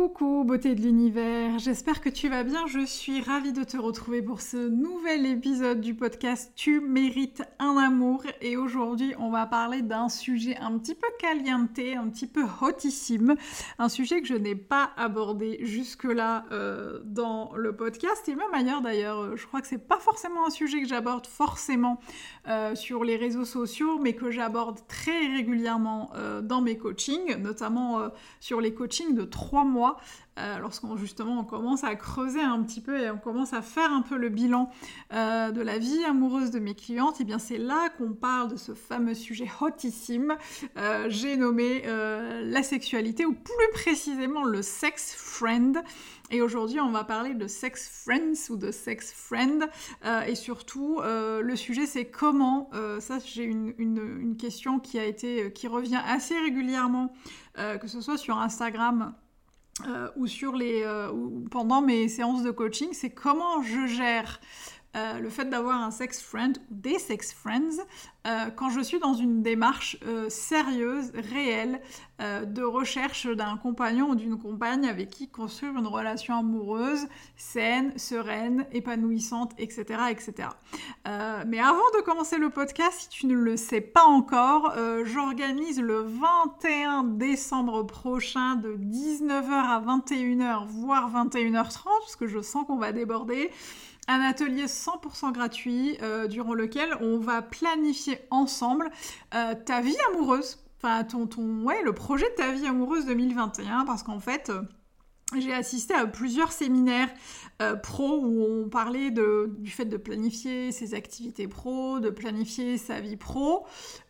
Coucou beauté de l'univers, j'espère que tu vas bien, je suis ravie de te retrouver pour ce nouvel épisode du podcast Tu mérites un amour. Et aujourd'hui on va parler d'un sujet un petit peu caliente, un petit peu hotissime, un sujet que je n'ai pas abordé jusque-là euh, dans le podcast et même ailleurs d'ailleurs, je crois que c'est pas forcément un sujet que j'aborde forcément euh, sur les réseaux sociaux mais que j'aborde très régulièrement euh, dans mes coachings, notamment sur les coachings de trois mois euh, lorsqu'on justement on commence à creuser un petit peu et on commence à faire un peu le bilan euh, de la vie amoureuse de mes clientes, et eh bien c'est là qu'on parle de ce fameux sujet hotissime. Euh, j'ai nommé la sexualité ou plus précisément le sex friend. Et aujourd'hui, on va parler de sex friends ou de sex friend. et surtout, le sujet, c'est comment. ça, j'ai une, une, question qui a été, qui revient assez régulièrement, que ce soit sur Instagram euh, ou sur les euh, ou pendant mes séances de coaching, c'est comment je gère euh, le fait d'avoir un sex friend ou des sex friends euh, quand je suis dans une démarche euh, sérieuse, réelle, de recherche d'un compagnon ou d'une compagne avec qui construire une relation amoureuse, saine, sereine, épanouissante, etc. etc. mais avant de commencer le podcast, si tu ne le sais pas encore, j'organise le 21 décembre prochain de 19h à 21h, voire 21h30, parce que je sens qu'on va déborder un atelier 100% gratuit euh, durant lequel on va planifier ensemble euh, ta vie amoureuse. Enfin, ton, ton, ouais, le projet de ta vie amoureuse 2021, parce qu'en fait, euh, j'ai assisté à plusieurs séminaires euh, pro où on parlait du fait de planifier ses activités pro, de planifier sa vie pro.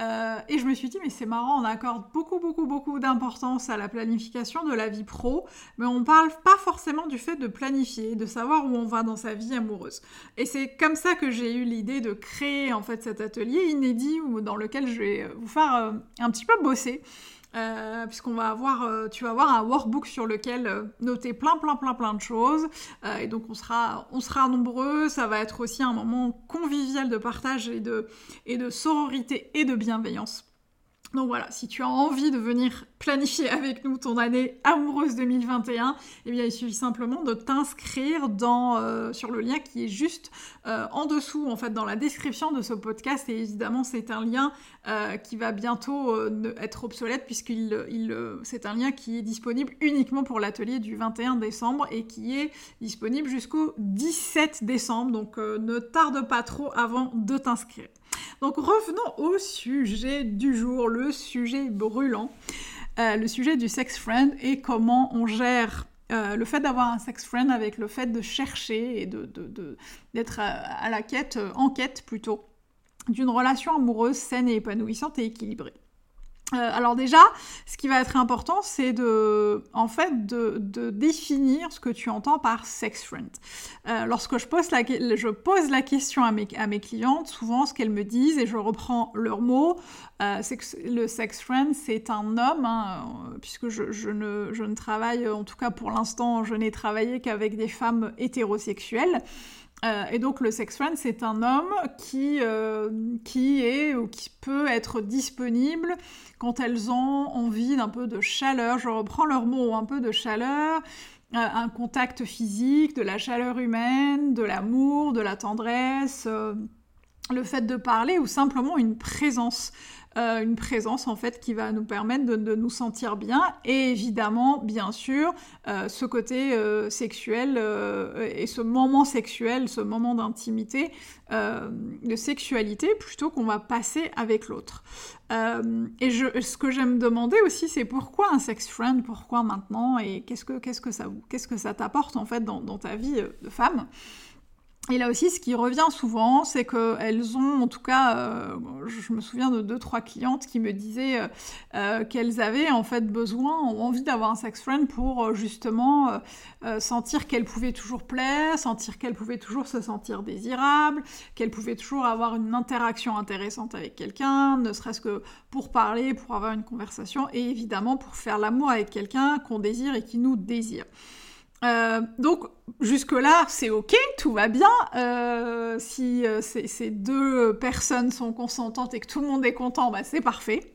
Euh, et je me suis dit, mais c'est marrant, on accorde beaucoup, beaucoup, beaucoup d'importance à la planification de la vie pro, mais on parle pas forcément du fait de planifier, de savoir où on va dans sa vie amoureuse. Et c'est comme ça que j'ai eu l'idée de créer en fait cet atelier inédit dans lequel je vais vous faire euh, un petit peu bosser. Euh, puisqu'on va avoir, euh, tu vas avoir un workbook sur lequel euh, noter plein, plein, plein, plein de choses. et donc on sera, on sera nombreux. Ça va être aussi un moment convivial de partage et de, et de sororité et de bienveillance. Donc voilà, si tu as envie de venir planifier avec nous ton année amoureuse 2021, eh bien il suffit simplement de t'inscrire euh, sur le lien qui est juste euh, en dessous, en fait, dans la description de ce podcast. Et évidemment, c'est un lien euh, qui va bientôt être obsolète puisqu'il il, c'est un lien qui est disponible uniquement pour l'atelier du 21 décembre et qui est disponible jusqu'au 17 décembre. Donc ne tarde pas trop avant de t'inscrire. Donc revenons au sujet du jour, le sujet brûlant, euh, le sujet du sex friend et comment on gère euh, le fait d'avoir un sex friend avec le fait de chercher et d'être de, à, la quête, en quête plutôt, d'une relation amoureuse saine et épanouissante et équilibrée. Euh, alors déjà, ce qui va être important, c'est de, en fait, de, définir ce que tu entends par sex friend. Euh, lorsque je pose, la, question à mes, clientes, souvent ce qu'elles me disent, et je reprends leurs mots, euh, c'est que le sex friend, c'est un homme, hein, puisque je ne travaille, en tout cas pour l'instant, je n'ai travaillé qu'avec des femmes hétérosexuelles. Euh, et donc le sex friend, c'est un homme qui, euh, qui est ou qui peut être disponible quand elles ont envie d'un peu de chaleur. Je reprends leur mot, un peu de chaleur, euh, un contact physique, de la chaleur humaine, de l'amour, de la tendresse, le fait de parler ou simplement une présence. Euh, une présence en fait qui va nous permettre de, nous sentir bien et évidemment bien sûr euh, ce côté euh, sexuel et ce moment sexuel, ce moment d'intimité, de sexualité plutôt qu'on va passer avec l'autre. et je, ce que j'aime demander aussi c'est pourquoi un sex friend, pourquoi maintenant et qu'est-ce que, ça, t'apporte en fait dans ta vie de femme? Et là aussi, ce qui revient souvent, c'est qu'elles ont, en tout cas, euh, je me souviens de deux, trois clientes qui me disaient euh, euh, qu'elles avaient en fait besoin, ou envie d'avoir un sex friend pour justement sentir qu'elles pouvaient toujours plaire, sentir qu'elles pouvaient toujours se sentir désirables, qu'elles pouvaient toujours avoir une interaction intéressante avec quelqu'un, ne serait-ce que pour parler, pour avoir une conversation, et évidemment pour faire l'amour avec quelqu'un qu'on désire et qui nous désire. Euh, donc jusque-là, c'est ok, tout va bien. Euh, si euh, ces deux personnes sont consentantes et que tout le monde est content, bah, c'est parfait.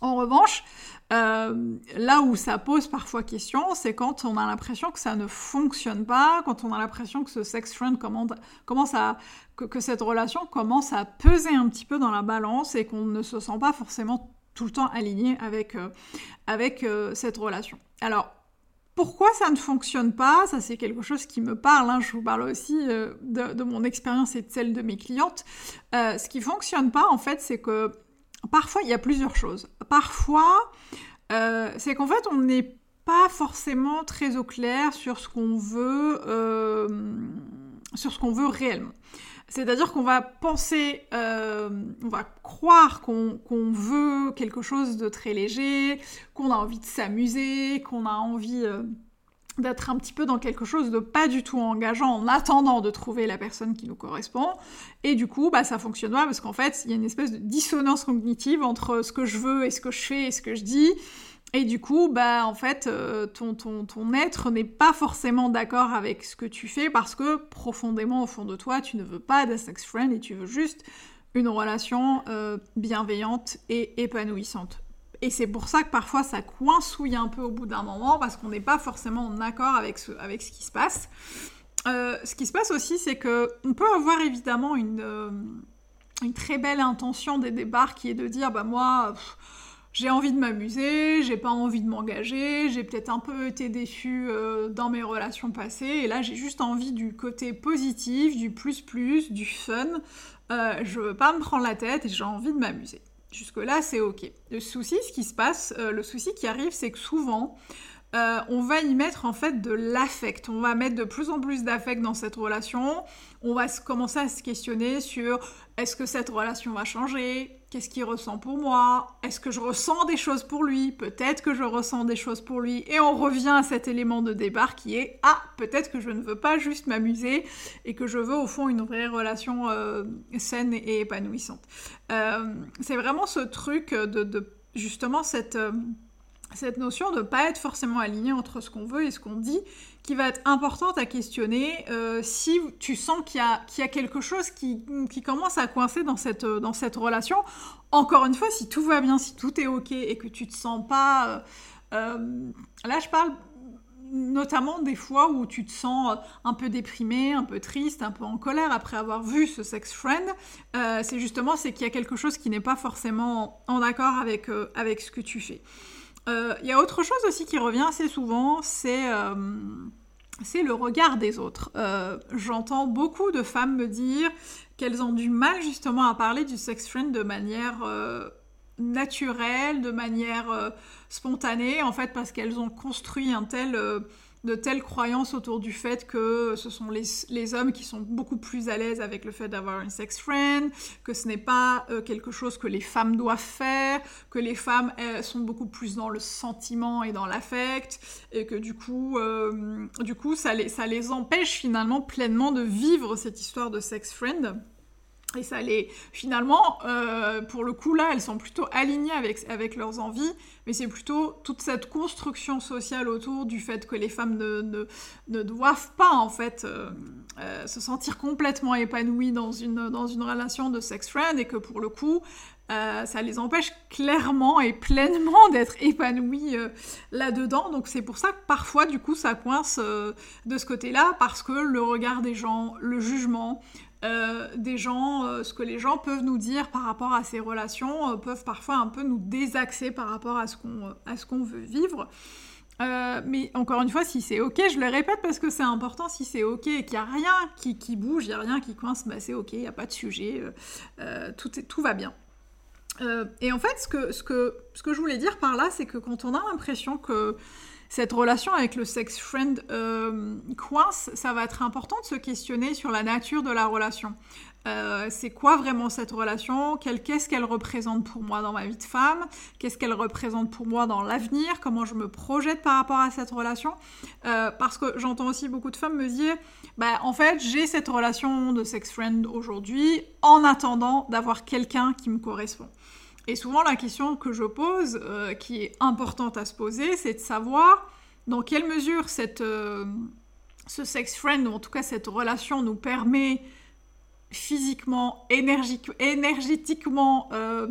En revanche, là où ça pose parfois question, c'est quand on a l'impression que ça ne fonctionne pas, quand on a l'impression que ce sex friend commence à, que, que, cette relation commence à peser un petit peu dans la balance et qu'on ne se sent pas forcément tout le temps aligné avec, avec cette relation. Alors, pourquoi ça ne fonctionne pas Ça, c'est quelque chose qui me parle. Hein. Je vous parle aussi euh, de, mon expérience et de celle de mes clientes. Euh, ce qui fonctionne pas, en fait, c'est que parfois, il y a plusieurs choses. Parfois, euh, c'est qu'en fait, on n'est pas forcément très au clair sur ce qu'on veut, sur ce qu'on veut réellement. C'est-à-dire qu'on va penser, euh, on va croire qu'on veut quelque chose de très léger, qu'on a envie de s'amuser, qu'on a envie euh, d'être un petit peu dans quelque chose de pas du tout engageant en attendant de trouver la personne qui nous correspond. Et du coup, bah, ça fonctionne pas parce qu'en fait, il y a une espèce de dissonance cognitive entre ce que je veux et ce que je fais et ce que je dis. Et du coup, bah en fait, euh, ton, ton, ton, être n'est pas forcément d'accord avec ce que tu fais parce que profondément au fond de toi, tu ne veux pas d'un sex friend et tu veux juste une relation euh, bienveillante et épanouissante. Et c'est pour ça que parfois ça coincouille un peu au bout d'un moment parce qu'on n'est pas forcément en accord avec ce, avec ce qui se passe. Euh, ce qui se passe aussi, c'est que on peut avoir évidemment une, une très belle intention des départs qui est de dire bah moi j'ai envie de m'amuser, j'ai pas envie de m'engager, j'ai peut-être un peu été déçue euh, dans mes relations passées, et là j'ai juste envie du côté positif, du plus plus, du fun. Euh, je veux pas me prendre la tête et j'ai envie de m'amuser. Jusque-là, c'est ok. Le souci, ce qui se passe, euh, le souci qui arrive, c'est que souvent, on va y mettre en fait de l'affect. On va mettre de plus en plus d'affect dans cette relation. On va commencer à se questionner sur est-ce que cette relation va changer? Qu'est-ce qu'il ressent pour moi? Est-ce que je ressens des choses pour lui? Peut-être que je ressens des choses pour lui. Et on revient à cet élément de départ qui est ah peut-être que je ne veux pas juste m'amuser et que je veux au fond une vraie relation euh, saine et épanouissante. Euh, c'est vraiment ce truc de, justement cette cette notion de ne pas être forcément aligné entre ce qu'on veut et ce qu'on dit, qui va être importante à questionner euh, si tu sens qu'il y, a quelque chose qui, commence à coincer dans cette, dans cette relation. Encore une fois, si tout va bien, si tout est ok et que tu te sens pas... Euh, euh, là, je parle notamment des fois où tu te sens un peu déprimé, un peu triste, un peu en colère après avoir vu ce sex friend, c'est justement qu'il y a quelque chose qui n'est pas forcément en accord avec ce que tu fais. Il euh, y a autre chose aussi qui revient assez souvent, c'est euh, le regard des autres. Euh, j'entends beaucoup de femmes me dire qu'elles ont du mal justement à parler du sex friend de manière naturelle, de manière spontanée, en fait parce qu'elles ont construit un tel de telles croyances autour du fait que ce sont les, hommes qui sont beaucoup plus à l'aise avec le fait d'avoir une sex friend, que ce n'est pas euh, quelque chose que les femmes doivent faire, que les femmes sont beaucoup plus dans le sentiment et dans l'affect, et que du coup, euh, du coup ça, les, ça les empêche finalement pleinement de vivre cette histoire de sex friend. Et ça les... Finalement, euh, pour le coup, là, elles sont plutôt alignées avec, avec leurs envies, mais c'est plutôt toute cette construction sociale autour du fait que les femmes ne, ne, doivent pas, en fait, euh, euh, se sentir complètement épanouies dans une, dans une relation de sex friend, et que pour le coup, ça les empêche clairement et pleinement d'être épanouies là-dedans. Donc c'est pour ça que parfois, du coup, ça coince de ce côté-là, parce que le regard des gens, le jugement, euh, des gens, euh, ce que les gens peuvent nous dire par rapport à ces relations, euh, peuvent parfois un peu nous désaxer par rapport à ce qu'on veut vivre. mais encore une fois, si c'est ok, je le répète parce que c'est important, si c'est ok et qu'il n'y a rien qui, qui bouge, il n'y a rien qui coince, bah c'est ok, il n'y a pas de sujet, tout, est, tout va bien. et en fait, ce que, ce, que, ce que je voulais dire par là, c'est que quand on a l'impression que cette relation avec le sex friend euh, coince, ça va être important de se questionner sur la nature de la relation. Euh, c'est quoi vraiment cette relation? Qu'est-ce qu'elle représente pour moi dans ma vie de femme? Qu'est-ce qu'elle représente pour moi dans l'avenir? Comment je me projette par rapport à cette relation? Euh, Parce que j'entends aussi beaucoup de femmes me dire, bah, en fait, j'ai cette relation de sex friend aujourd'hui en attendant d'avoir quelqu'un qui me correspond. Et souvent, la question que je pose, euh, qui est importante à se poser, c'est de savoir dans quelle mesure cette, ce sex friend, ou en tout cas cette relation, nous permet physiquement, énergétiquement, euh,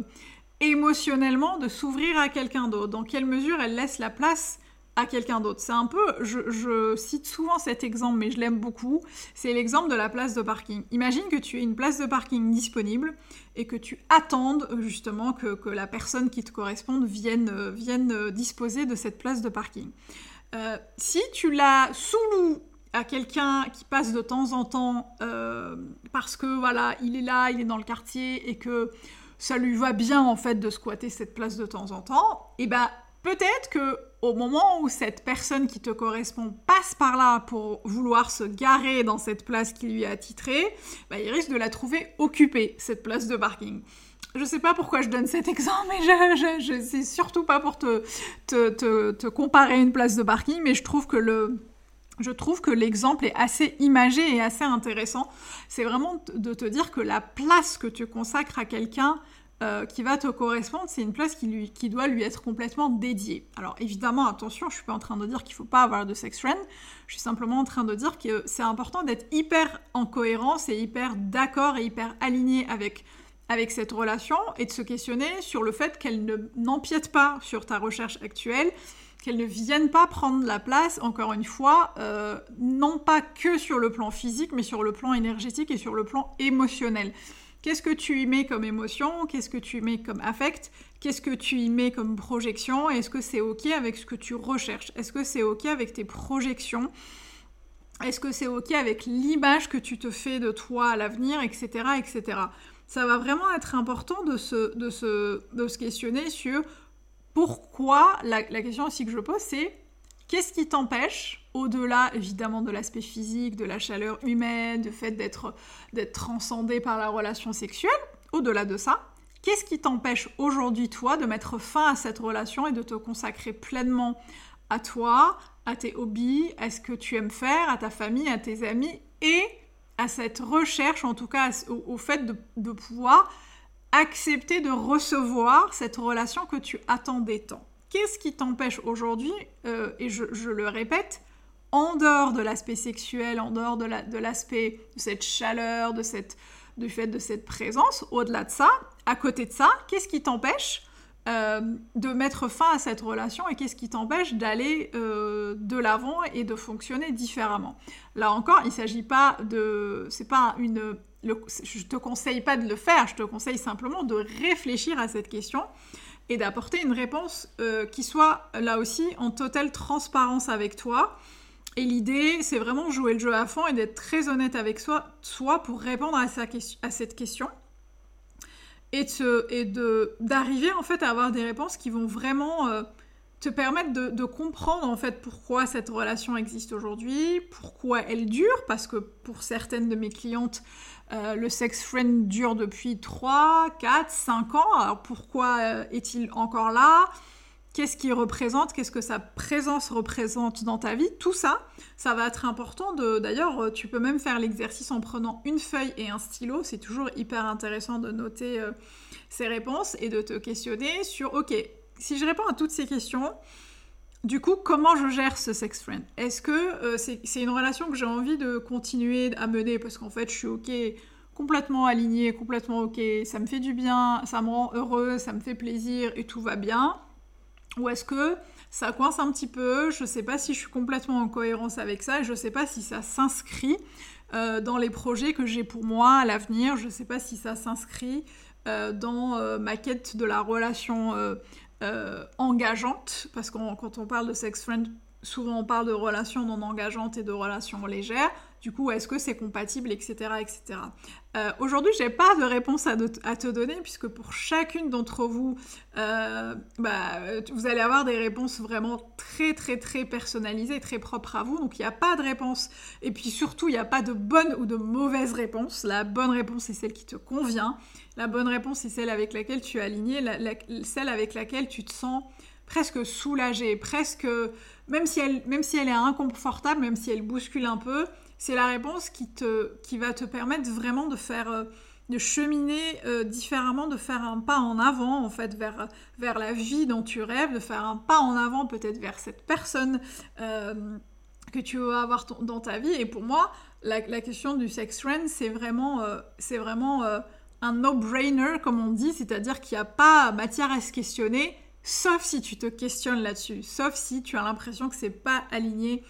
émotionnellement, de s'ouvrir à quelqu'un d'autre. Dans quelle mesure elle laisse la place quelqu'un d'autre. C'est un peu, je, cite souvent cet exemple, mais je l'aime beaucoup. C'est l'exemple de la place de parking. Imagine que tu aies une place de parking disponible et que tu attendes justement que, la personne qui te corresponde vienne, vienne disposer de cette place de parking. Euh, si tu la sous à quelqu'un qui passe de temps en temps euh, parce que voilà, il est là, il est dans le quartier et que ça lui va bien en fait de squatter cette place de temps en temps, et eh ben peut-être que au moment où cette personne qui te correspond passe par là pour vouloir se garer dans cette place qui lui est attitrée, bah, il risque de la trouver occupée cette place de parking. Je sais pas pourquoi je donne cet exemple, mais je, je, c'est surtout pas pour te, te, comparer une place de parking, mais je trouve que le, je trouve que l'exemple est assez imagé et assez intéressant. C'est vraiment de te dire que la place que tu consacres à quelqu'un euh, qui va te correspondre, c'est une place qui, doit lui être complètement dédiée. Alors évidemment, attention, je suis pas en train de dire qu'il faut pas avoir de sex friend, je suis simplement en train de dire que c'est important d'être hyper en cohérence et hyper d'accord et hyper aligné avec cette relation et de se questionner sur le fait qu'elle ne n'empiète pas sur ta recherche actuelle qu'elles ne viennent pas prendre la place, encore une fois, euh, non pas que sur le plan physique, mais sur le plan énergétique et sur le plan émotionnel. Qu'est-ce que tu y mets comme émotion? Qu'est-ce que tu y mets comme affect? Qu'est-ce que tu y mets comme projection? Est-ce que c'est OK avec ce que tu recherches? Est-ce que c'est OK avec tes projections? Est-ce que c'est OK avec l'image que tu te fais de toi à l'avenir, etc., etc. Ça va vraiment être important de se, questionner sur pourquoi, la, question aussi que je pose, c'est qu'est-ce qui t'empêche, au-delà évidemment de l'aspect physique, de la chaleur humaine, du fait d'être transcendé par la relation sexuelle, au-delà de ça, qu'est-ce qui t'empêche aujourd'hui, toi, de mettre fin à cette relation et de te consacrer pleinement à toi, à tes hobbies, à ce que tu aimes faire, à ta famille, à tes amis et à cette recherche, en tout cas au, fait de pouvoir accepter de recevoir cette relation que tu attendais tant. Qu'est-ce qui t'empêche aujourd'hui, euh, et je, le répète, en dehors de l'aspect sexuel, en dehors de l'aspect de, cette chaleur, de cette, du fait de cette présence, au-delà de ça, à côté de ça, qu'est-ce qui t'empêche euh, de mettre fin à cette relation et qu'est-ce qui t'empêche d'aller euh, de l'avant et de fonctionner différemment? Là encore, il ne s'agit pas de... C'est pas une je te conseille pas de le faire, je te conseille simplement de réfléchir à cette question et d'apporter une réponse euh, qui soit là aussi en totale transparence avec toi. Et l'idée, c'est vraiment jouer le jeu à fond et d'être très honnête avec soi, soit pour répondre à, cette question et d'arriver en fait à avoir des réponses qui vont vraiment euh, te permettre de, comprendre en fait pourquoi cette relation existe aujourd'hui, pourquoi elle dure, parce que pour certaines de mes clientes, euh, le sex friend dure depuis 3, 4, 5 ans. Alors pourquoi euh, est-il encore là? Qu'est-ce qu'il représente Qu'est-ce que sa présence représente dans ta vie Tout ça, ça va être important. D'ailleurs, euh, tu peux même faire l'exercice en prenant une feuille et un stylo. C'est toujours hyper intéressant de noter ces réponses et de te questionner sur, ok, si je réponds à toutes ces questions, du coup, comment je gère ce sex friend? Est-ce que euh, c'est une relation que j'ai envie de continuer à mener parce qu'en fait, je suis ok, complètement alignée, complètement ok, ça me fait du bien, ça me rend heureuse, ça me fait plaisir et tout va bien? Ou est-ce que ça coince un petit peu? Je ne sais pas si je suis complètement en cohérence avec ça, je ne sais pas si ça s'inscrit euh, dans les projets que j'ai pour moi à l'avenir, je ne sais pas si ça s'inscrit euh, dans ma quête de la relation euh, engageante, parce que quand on parle de sex friend, souvent on parle de relations non engageantes et de relations légères. Du coup, est-ce que c'est compatible, etc., etc. Euh, Aujourd'hui, j'ai pas de réponse à, te donner puisque pour chacune d'entre vous, euh, bah, vous allez avoir des réponses vraiment très, très, très personnalisées, très propres à vous. Donc, il n'y a pas de réponse. Et puis surtout, il n'y a pas de bonne ou de mauvaise réponse. La bonne réponse, c'est celle qui te convient. La bonne réponse, c'est celle avec laquelle tu es aligné, celle avec laquelle tu te sens presque soulagée, presque, même si elle, même si elle est inconfortable, même si elle bouscule un peu, c'est la réponse qui, te, qui va te permettre vraiment de faire, euh, de cheminer euh, différemment, de faire un pas en avant en fait vers, vers la vie dont tu rêves, de faire un pas en avant peut-être vers cette personne euh, que tu veux avoir dans ta vie. Et pour moi, la, question du sex trend, c'est vraiment, c'est vraiment un no-brainer, comme on dit, c'est-à-dire qu'il n'y a pas matière à se questionner, sauf si tu te questionnes là-dessus, sauf si tu as l'impression que c'est pas aligné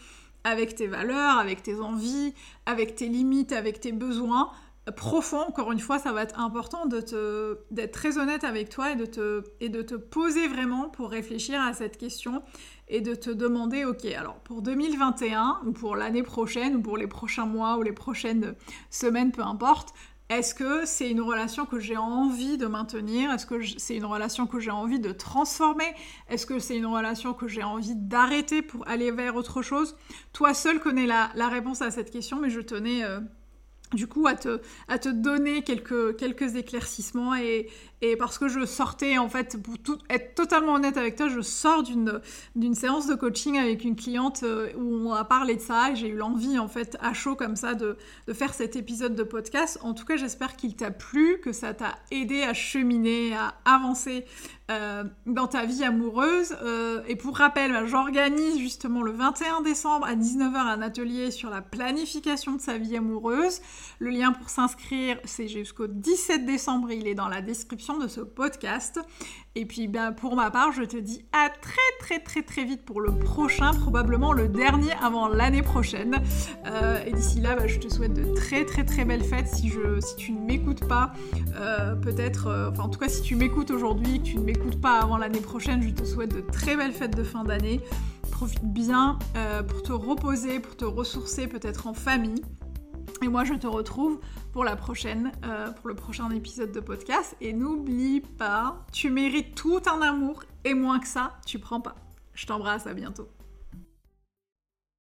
avec tes valeurs, avec tes envies, avec tes limites, avec tes besoins profonds. Encore une fois, ça va être important d'être très honnête avec toi et de, te, et de te poser vraiment pour réfléchir à cette question et de te demander, ok, alors pour 2021 ou pour l'année prochaine ou pour les prochains mois ou les prochaines semaines, peu importe, est-ce que c'est une relation que j'ai envie de maintenir? Est-ce que c'est une relation que j'ai envie de transformer? Est-ce que c'est une relation que j'ai envie d'arrêter pour aller vers autre chose? Toi seul connais la, réponse à cette question, mais je tenais euh, du coup à te, donner quelques éclaircissements et, et parce que je sortais, en fait, pour être totalement honnête avec toi, je sors d'une, d'une séance de coaching avec une cliente euh, où on a parlé de ça et j'ai eu l'envie, en fait, à chaud comme ça, de, de faire cet épisode de podcast. En tout cas, j'espère qu'il t'a plu, que ça t'a aidé à cheminer, à avancer euh, dans ta vie amoureuse. Euh, et pour rappel, bah, j'organise justement le 21 décembre à 19h un atelier sur la planification de sa vie amoureuse. Le lien pour s'inscrire, c'est jusqu'au 17 décembre, il est dans la description de ce podcast. Et puis ben, pour ma part, je te dis à très très très très vite pour le prochain, probablement le dernier avant l'année prochaine. Euh, et d'ici là, ben, je te souhaite de très très très belles fêtes. Si, je, si tu ne m'écoutes pas, euh, peut-être, euh, enfin en tout cas si tu m'écoutes aujourd'hui, que tu ne m'écoutes pas avant l'année prochaine, je te souhaite de très belles fêtes de fin d'année. Profite bien pour te reposer, pour te ressourcer peut-être en famille. Et moi, je te retrouve pour la prochaine, euh, pour le prochain épisode de podcast. Et n'oublie pas, tu mérites tout un amour et moins que ça, tu prends pas. Je t'embrasse, à bientôt.